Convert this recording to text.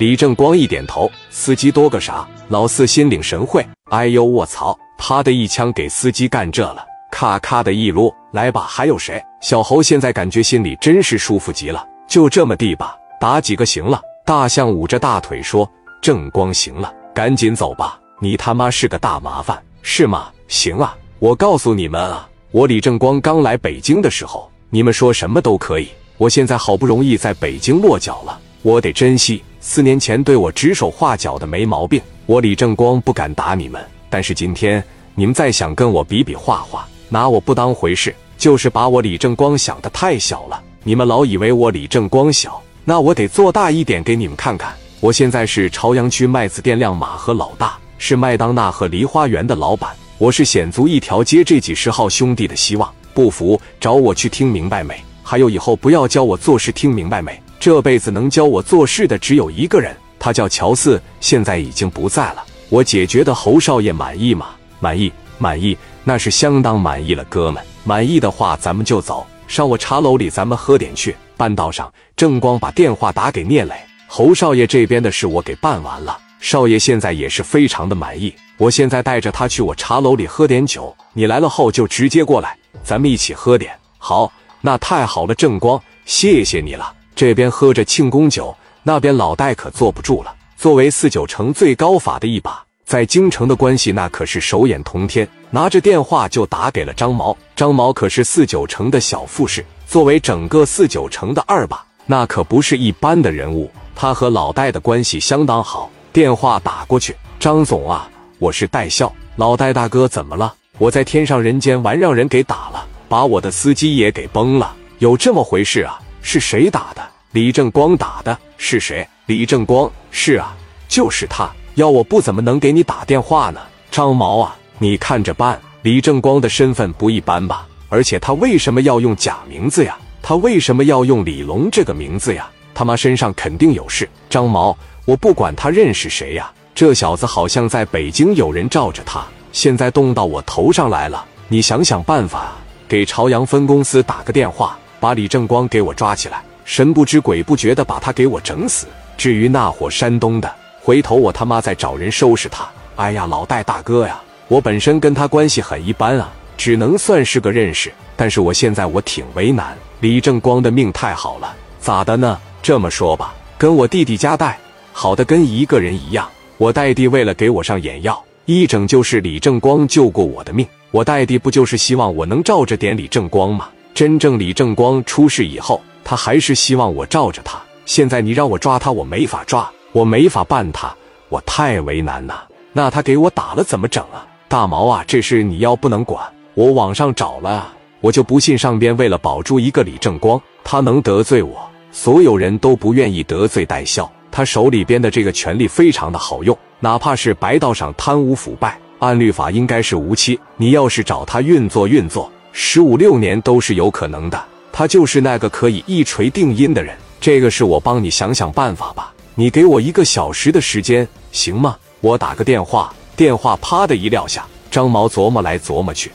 李正光一点头，司机多个啥？老四心领神会。哎呦卧槽！啪的一枪给司机干这了，咔咔的一撸，来吧，还有谁？小猴现在感觉心里真是舒服极了，就这么地吧，打几个行了。大象捂着大腿说：“正光行了，赶紧走吧，你他妈是个大麻烦，是吗？行啊，我告诉你们啊，我李正光刚来北京的时候，你们说什么都可以。我现在好不容易在北京落脚了，我得珍惜。”四年前对我指手画脚的没毛病，我李正光不敢打你们。但是今天你们再想跟我比比划划，拿我不当回事，就是把我李正光想的太小了。你们老以为我李正光小，那我得做大一点给你们看看。我现在是朝阳区麦子店亮马河老大，是麦当娜和梨花园的老板，我是显族一条街这几十号兄弟的希望。不服找我去听明白没？还有以后不要教我做事，听明白没？这辈子能教我做事的只有一个人，他叫乔四，现在已经不在了。我解决的侯少爷满意吗？满意，满意，那是相当满意了，哥们。满意的话，咱们。就走，上我茶楼里，咱们。喝点去。半道上，正光把电话打给聂磊，侯少爷这边的事我给办完了，少爷现在也是非常的满意。我现在带着他去我茶楼里喝点酒，你来了后就直接过来，咱们。一起喝点。好，那太好了，正光，谢谢你了。这边喝着庆功酒，那边老戴可坐不住了。作为四九城最高法的一把，在京城的关系那可是手眼通天。拿着电话就打给了张毛，张毛可是四九城的小副士，作为整个四九城的二把，那可不是一般的人物。他和老戴的关系相当好。电话打过去，张总啊，我是戴笑。老戴大哥怎么了？我在天上人间玩，让人给打了，把我的司机也给崩了。有这么回事啊？是谁打的？李正光打的。是谁？李正光。是啊，就是他。要我不怎么能给你打电话呢？张毛啊，你看着办。李正光的身份不一般吧？而且他为什么要用假名字呀？他为什么要用李龙这个名字呀？他妈身上肯定有事。张毛，我不管他认识谁呀，这小子好像在北京有人罩着他，现在动到我头上来了。你想想办法，给朝阳分公司打个电话。把李正光给我抓起来，神不知鬼不觉的把他给我整死。至于那伙山东的，回头我他妈再找人收拾他。哎呀，老戴大哥呀，我本身跟他关系很一般啊，只能算是个认识。但是我现在我挺为难，李正光的命太好了，咋的呢？这么说吧，跟我弟弟家带好的跟一个人一样。我戴弟为了给我上眼药，一整就是李正光救过我的命。我戴弟不就是希望我能照着点李正光吗？真正李正光出事以后，他还是希望我罩着他。现在你让我抓他，我没法抓，我没法办他，我太为难呐。那他给我打了怎么整啊？大毛啊，这事你要不能管。我网上找了，我就不信上边为了保住一个李正光，他能得罪我？所有人都不愿意得罪戴孝，他手里边的这个权力非常的好用，哪怕是白道上贪污腐败，按律法应该是无期。你要是找他运作运作。十五六年都是有可能的，他就是那个可以一锤定音的人。这个是我帮你想想办法吧，你给我一个小时的时间，行吗？我打个电话，电话啪的一撂下，张毛琢磨来琢磨去，